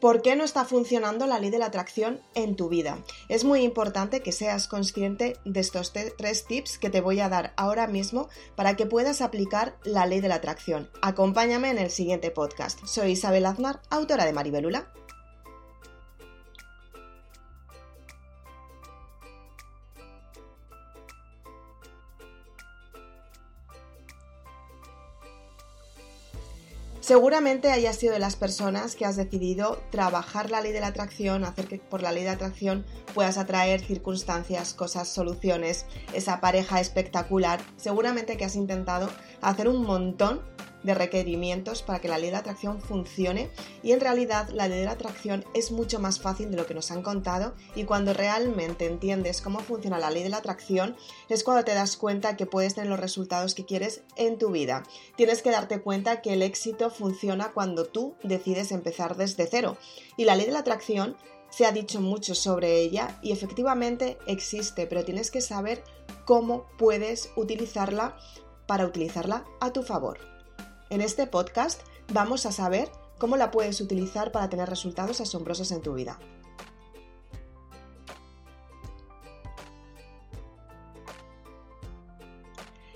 ¿Por qué no está funcionando la ley de la atracción en tu vida? Es muy importante que seas consciente de estos tres tips que te voy a dar ahora mismo para que puedas aplicar la ley de la atracción. Acompáñame en el siguiente podcast. Soy Isabel Aznar, autora de Maribelula. Seguramente hayas sido de las personas que has decidido trabajar la ley de la atracción, hacer que por la ley de atracción puedas atraer circunstancias, cosas, soluciones, esa pareja espectacular. Seguramente que has intentado hacer un montón de requerimientos para que la ley de atracción funcione y en realidad la ley de la atracción es mucho más fácil de lo que nos han contado y cuando realmente entiendes cómo funciona la ley de la atracción es cuando te das cuenta que puedes tener los resultados que quieres en tu vida. Tienes que darte cuenta que el éxito funciona cuando tú decides empezar desde cero y la ley de la atracción se ha dicho mucho sobre ella y efectivamente existe, pero tienes que saber cómo puedes utilizarla para utilizarla a tu favor. En este podcast vamos a saber cómo la puedes utilizar para tener resultados asombrosos en tu vida.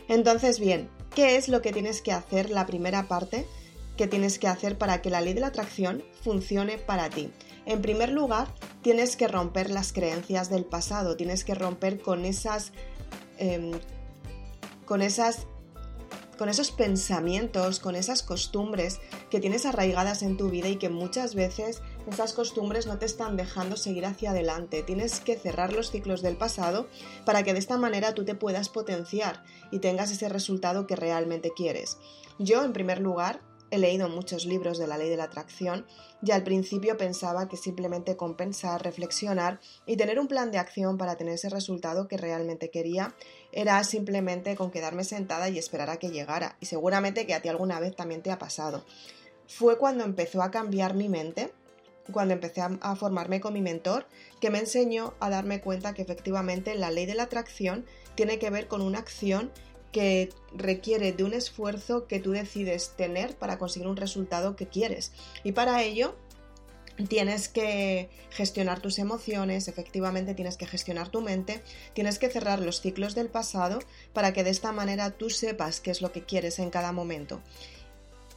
Entonces, bien, ¿qué es lo que tienes que hacer la primera parte que tienes que hacer para que la ley de la atracción funcione para ti? En primer lugar, tienes que romper las creencias del pasado, tienes que romper con esas, em, con esas con esos pensamientos, con esas costumbres que tienes arraigadas en tu vida y que muchas veces esas costumbres no te están dejando seguir hacia adelante. Tienes que cerrar los ciclos del pasado para que de esta manera tú te puedas potenciar y tengas ese resultado que realmente quieres. Yo, en primer lugar, He leído muchos libros de la ley de la atracción y al principio pensaba que simplemente compensar, reflexionar y tener un plan de acción para tener ese resultado que realmente quería era simplemente con quedarme sentada y esperar a que llegara. Y seguramente que a ti alguna vez también te ha pasado. Fue cuando empezó a cambiar mi mente cuando empecé a, formarme con mi mentor, que me enseñó a darme cuenta que efectivamente la ley de la atracción tiene que ver con una acción que requiere de un esfuerzo que tú decides tener para conseguir un resultado que quieres. Y para ello tienes que gestionar tus emociones, efectivamente tienes que gestionar tu mente, tienes que cerrar los ciclos del pasado para que de esta manera tú sepas qué es lo que quieres en cada momento.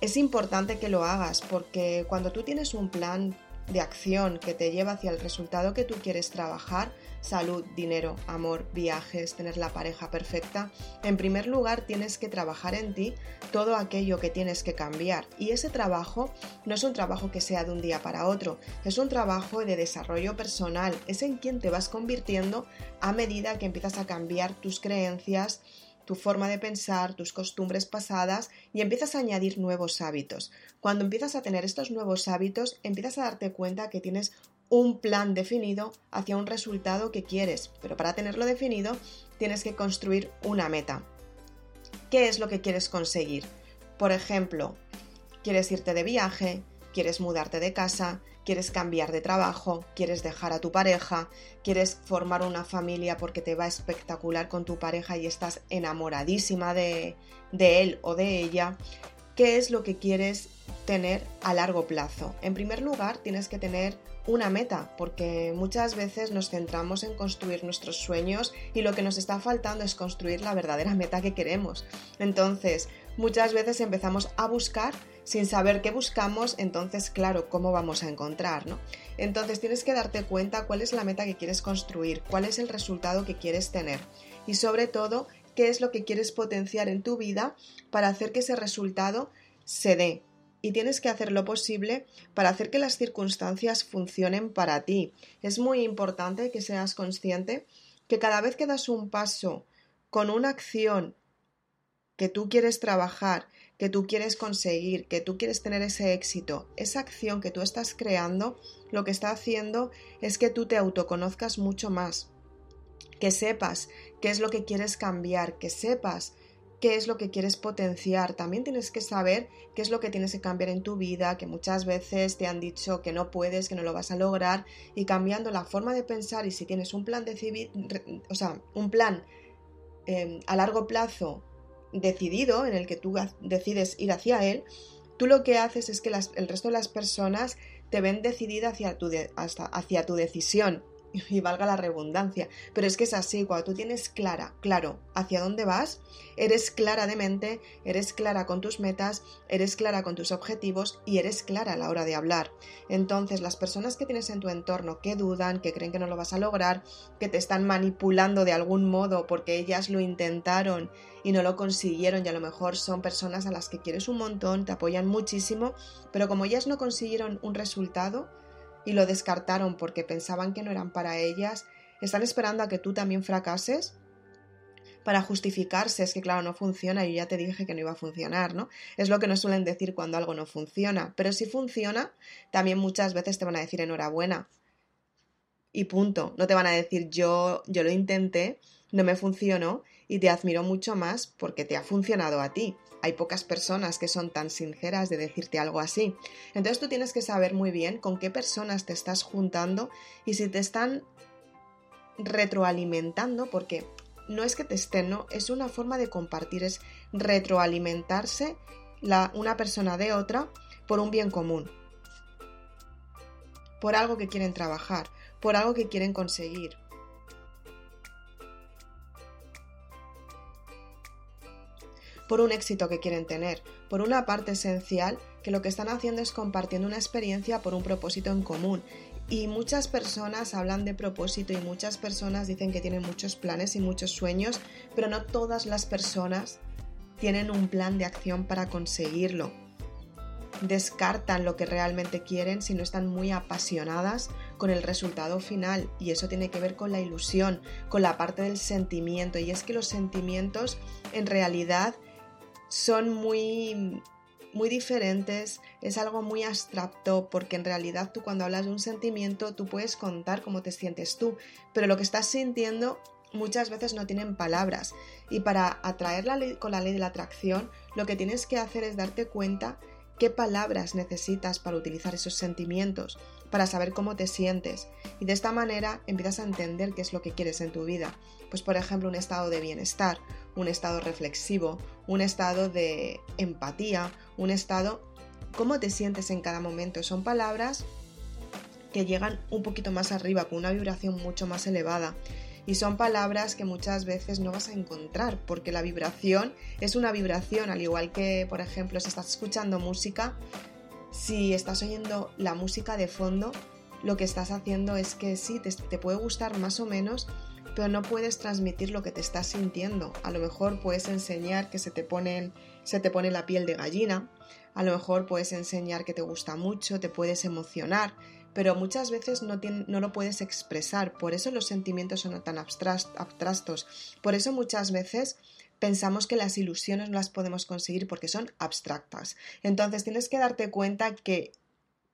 Es importante que lo hagas porque cuando tú tienes un plan de acción que te lleva hacia el resultado que tú quieres trabajar, salud, dinero, amor, viajes, tener la pareja perfecta, en primer lugar tienes que trabajar en ti todo aquello que tienes que cambiar. Y ese trabajo no es un trabajo que sea de un día para otro, es un trabajo de desarrollo personal, es en quien te vas convirtiendo a medida que empiezas a cambiar tus creencias, tu forma de pensar, tus costumbres pasadas y empiezas a añadir nuevos hábitos. Cuando empiezas a tener estos nuevos hábitos, empiezas a darte cuenta que tienes un plan definido hacia un resultado que quieres, pero para tenerlo definido tienes que construir una meta. ¿Qué es lo que quieres conseguir? Por ejemplo, quieres irte de viaje, quieres mudarte de casa, quieres cambiar de trabajo, quieres dejar a tu pareja, quieres formar una familia porque te va espectacular con tu pareja y estás enamoradísima de, de él o de ella, ¿qué es lo que quieres tener a largo plazo? En primer lugar, tienes que tener una meta, porque muchas veces nos centramos en construir nuestros sueños y lo que nos está faltando es construir la verdadera meta que queremos. Entonces, muchas veces empezamos a buscar sin saber qué buscamos, entonces, claro, ¿cómo vamos a encontrar? ¿no? Entonces, tienes que darte cuenta cuál es la meta que quieres construir, cuál es el resultado que quieres tener y sobre todo, qué es lo que quieres potenciar en tu vida para hacer que ese resultado se dé, y tienes que hacer lo posible para hacer que las circunstancias funcionen para ti. Es muy importante que seas consciente que cada vez que das un paso con una acción que tú quieres trabajar, que tú quieres conseguir, que tú quieres tener ese éxito, esa acción que tú estás creando, lo que está haciendo es que tú te autoconozcas mucho más, que sepas qué es lo que quieres cambiar, que sepas qué es lo que quieres potenciar. También tienes que saber qué es lo que tienes que cambiar en tu vida, que muchas veces te han dicho que no puedes, que no lo vas a lograr, y cambiando la forma de pensar y si tienes un plan de o sea, un plan em, a largo plazo decidido en el que tú decides ir hacia él, tú lo que haces es que el resto de las personas te ven decidida hacia tu, hacia tu decisión y valga la redundancia, pero es que es así, cuando tú tienes clara, claro, hacia dónde vas, eres clara de mente, eres clara con tus metas, eres clara con tus objetivos y eres clara a la hora de hablar. Entonces, las personas que tienes en tu entorno que dudan, que creen que no lo vas a lograr, que te están manipulando de algún modo porque ellas lo intentaron y no lo consiguieron y a lo mejor son personas a las que quieres un montón, te apoyan muchísimo, pero como ellas no consiguieron un resultado, y lo descartaron porque pensaban que no eran para ellas, están esperando a que tú también fracases para justificarse, es que claro, no funciona, y ya te dije que no iba a funcionar, ¿no? Es lo que nos suelen decir cuando algo no funciona, pero si funciona, también muchas veces te van a decir enhorabuena. Y punto, no te van a decir yo yo lo intenté, no me funcionó y te admiro mucho más porque te ha funcionado a ti. Hay pocas personas que son tan sinceras de decirte algo así. Entonces tú tienes que saber muy bien con qué personas te estás juntando y si te están retroalimentando, porque no es que te estén, no, es una forma de compartir, es retroalimentarse la, una persona de otra por un bien común, por algo que quieren trabajar, por algo que quieren conseguir. Por un éxito que quieren tener, por una parte esencial que lo que están haciendo es compartiendo una experiencia por un propósito en común. Y muchas personas hablan de propósito y muchas personas dicen que tienen muchos planes y muchos sueños, pero no todas las personas tienen un plan de acción para conseguirlo. Descartan lo que realmente quieren si no están muy apasionadas con el resultado final y eso tiene que ver con la ilusión, con la parte del sentimiento y es que los sentimientos en realidad son muy muy diferentes, es algo muy abstracto porque en realidad tú cuando hablas de un sentimiento tú puedes contar cómo te sientes tú, pero lo que estás sintiendo muchas veces no tienen palabras. Y para atraer con la ley de la atracción lo que tienes que hacer es darte cuenta qué palabras necesitas para utilizar esos sentimientos, para saber cómo te sientes y de esta manera empiezas a entender qué es lo que quieres en tu vida. Pues por ejemplo un estado de bienestar, un estado reflexivo, un estado de empatía, un estado... ¿Cómo te sientes en cada momento? Son palabras que llegan un poquito más arriba, con una vibración mucho más elevada. Y son palabras que muchas veces no vas a encontrar, porque la vibración es una vibración, al igual que, por ejemplo, si estás escuchando música, si estás oyendo la música de fondo, lo que estás haciendo es que sí, te, te puede gustar más o menos, pero no puedes transmitir lo que te estás sintiendo. A lo mejor puedes enseñar que se te, se te pone la piel de gallina, a lo mejor puedes enseñar que te gusta mucho, te puedes emocionar, pero muchas veces no, lo puedes expresar, por eso los sentimientos son tan abstractos, por eso muchas veces pensamos que las ilusiones no las podemos conseguir porque son abstractas. Entonces tienes que darte cuenta que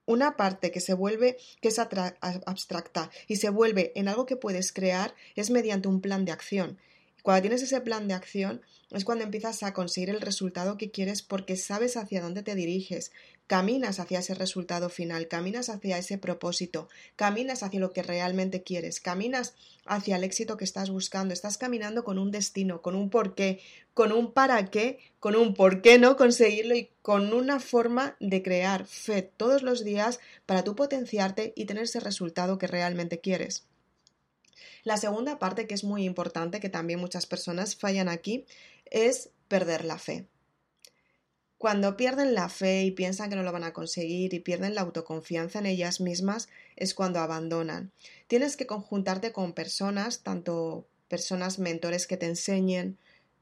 una parte que se vuelve, que es abstracta y se vuelve en algo que puedes crear es mediante un plan de acción. Cuando tienes ese plan de acción es cuando empiezas a conseguir el resultado que quieres porque sabes hacia dónde te diriges, caminas hacia ese resultado final, caminas hacia ese propósito, caminas hacia lo que realmente quieres, caminas hacia el éxito que estás buscando, estás caminando con un destino, con un porqué, con un para qué, con un por qué no conseguirlo y con una forma de crear fe todos los días para tú potenciarte y tener ese resultado que realmente quieres. La segunda parte que es muy importante, que también muchas personas fallan aquí, es perder la fe. Cuando pierden la fe y piensan que no lo van a conseguir y pierden la autoconfianza en ellas mismas es cuando abandonan. Tienes que conjuntarte con personas, tanto personas mentores que te enseñen,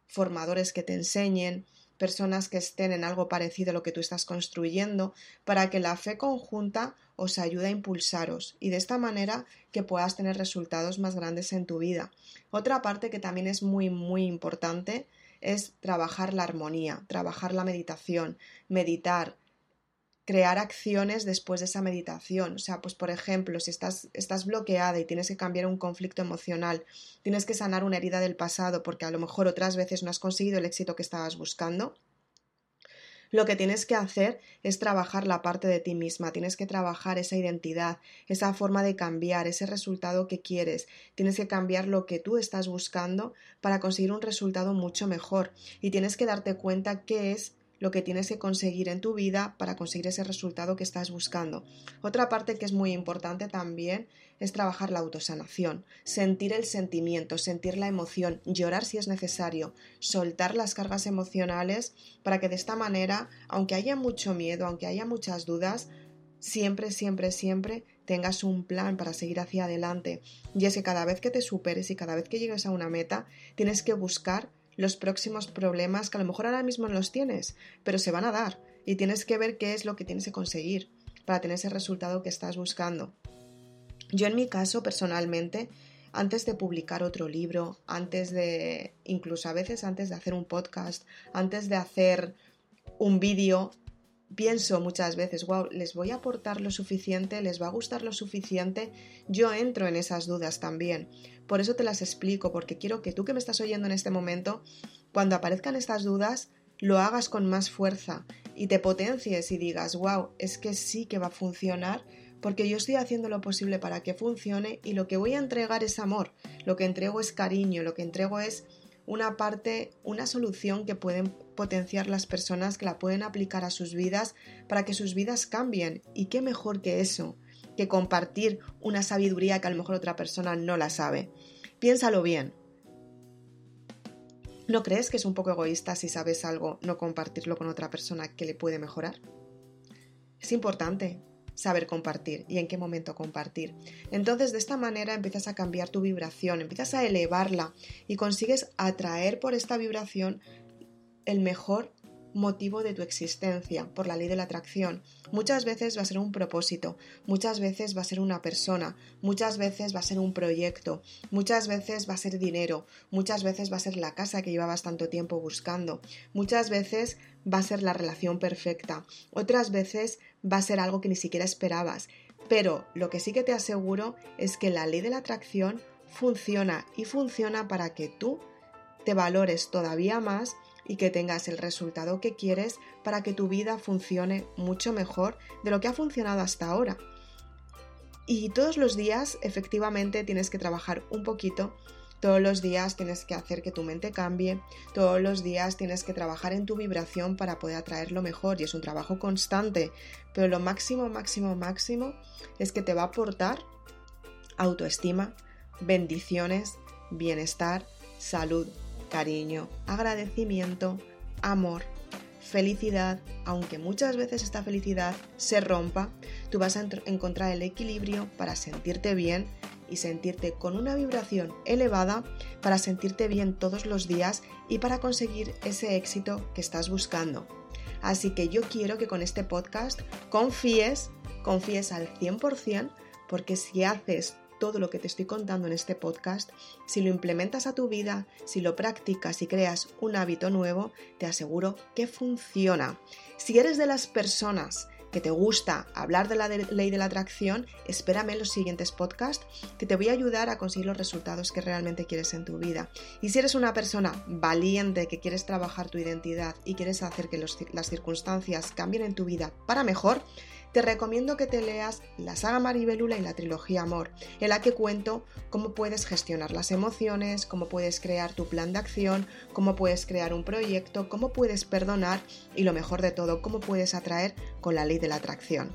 formadores que te enseñen, personas que estén en algo parecido a lo que tú estás construyendo, para que la fe conjunta os ayude a impulsaros y de esta manera que puedas tener resultados más grandes en tu vida. Otra parte que también es muy muy importante es trabajar la armonía, trabajar la meditación, meditar, crear acciones después de esa meditación. O sea, pues por ejemplo, si estás, estás bloqueada y tienes que cambiar un conflicto emocional, tienes que sanar una herida del pasado porque a lo mejor otras veces no has conseguido el éxito que estabas buscando, lo que tienes que hacer es trabajar la parte de ti misma, tienes que trabajar esa identidad, esa forma de cambiar, ese resultado que quieres, tienes que cambiar lo que tú estás buscando para conseguir un resultado mucho mejor. Y tienes que darte cuenta qué es lo que tienes que conseguir en tu vida para conseguir ese resultado que estás buscando. Otra parte que es muy importante también es trabajar la autosanación, sentir el sentimiento, sentir la emoción, llorar si es necesario, soltar las cargas emocionales para que de esta manera, aunque haya mucho miedo, aunque haya muchas dudas, siempre, siempre, siempre tengas un plan para seguir hacia adelante. Y es que cada vez que te superes y cada vez que llegues a una meta, tienes que buscar los próximos problemas que a lo mejor ahora mismo no los tienes, pero se van a dar y tienes que ver qué es lo que tienes que conseguir para tener ese resultado que estás buscando. Yo en mi caso personalmente, antes de publicar otro libro, antes de, incluso a veces antes de hacer un podcast, antes de hacer un vídeo, pienso muchas veces, wow, les voy a aportar lo suficiente, les va a gustar lo suficiente, yo entro en esas dudas también. Por eso te las explico, porque quiero que tú que me estás oyendo en este momento, cuando aparezcan estas dudas, lo hagas con más fuerza y te potencies y digas, wow, es que sí que va a funcionar porque yo estoy haciendo lo posible para que funcione y lo que voy a entregar es amor, lo que entrego es cariño, lo que entrego es una parte, una solución que pueden potenciar las personas, que la pueden aplicar a sus vidas para que sus vidas cambien. ¿Y qué mejor que eso? Que compartir una sabiduría que a lo mejor otra persona no la sabe. Piénsalo bien. ¿No crees que es un poco egoísta si sabes algo no compartirlo con otra persona que le puede mejorar? Es importante saber compartir y en qué momento compartir. Entonces, de esta manera empiezas a cambiar tu vibración, empiezas a elevarla y consigues atraer por esta vibración el mejor motivo de tu existencia, por la ley de la atracción. Muchas veces va a ser un propósito, muchas veces va a ser una persona, muchas veces va a ser un proyecto, muchas veces va a ser dinero, muchas veces va a ser la casa que llevabas tanto tiempo buscando, muchas veces va a ser la relación perfecta, otras veces va a ser algo que ni siquiera esperabas. Pero lo que sí que te aseguro es que la ley de la atracción funciona y funciona para que tú te valores todavía más y que tengas el resultado que quieres para que tu vida funcione mucho mejor de lo que ha funcionado hasta ahora. Y todos los días efectivamente tienes que trabajar un poquito, todos los días tienes que hacer que tu mente cambie, todos los días tienes que trabajar en tu vibración para poder atraer lo mejor y es un trabajo constante, pero lo máximo, máximo, máximo es que te va a aportar autoestima, bendiciones, bienestar, salud, cariño, agradecimiento, amor, felicidad, aunque muchas veces esta felicidad se rompa, tú vas a encontrar el equilibrio para sentirte bien y sentirte con una vibración elevada para sentirte bien todos los días y para conseguir ese éxito que estás buscando. Así que yo quiero que con este podcast confíes, confíes al 100%, porque si haces todo lo que te estoy contando en este podcast, si lo implementas a tu vida, si lo practicas y creas un hábito nuevo, te aseguro que funciona. Si eres de las personas que te gusta hablar de la ley de la atracción, espérame en los siguientes podcasts que te voy a ayudar a conseguir los resultados que realmente quieres en tu vida. Y si eres una persona valiente que quieres trabajar tu identidad y quieres hacer que las circunstancias cambien en tu vida para mejor, te recomiendo que te leas la saga Maribelula y la trilogía Amor, en la que cuento cómo puedes gestionar las emociones, cómo puedes crear tu plan de acción, cómo puedes crear un proyecto, cómo puedes perdonar y lo mejor de todo, cómo puedes atraer con la ley de la atracción.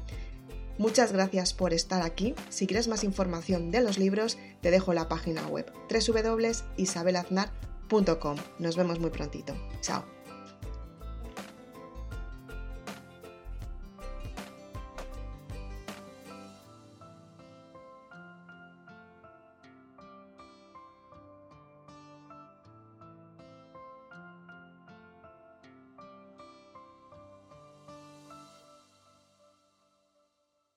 Muchas gracias por estar aquí. Si quieres más información de los libros, te dejo la página web www.isabelaznar.com. Nos vemos muy prontito. Chao.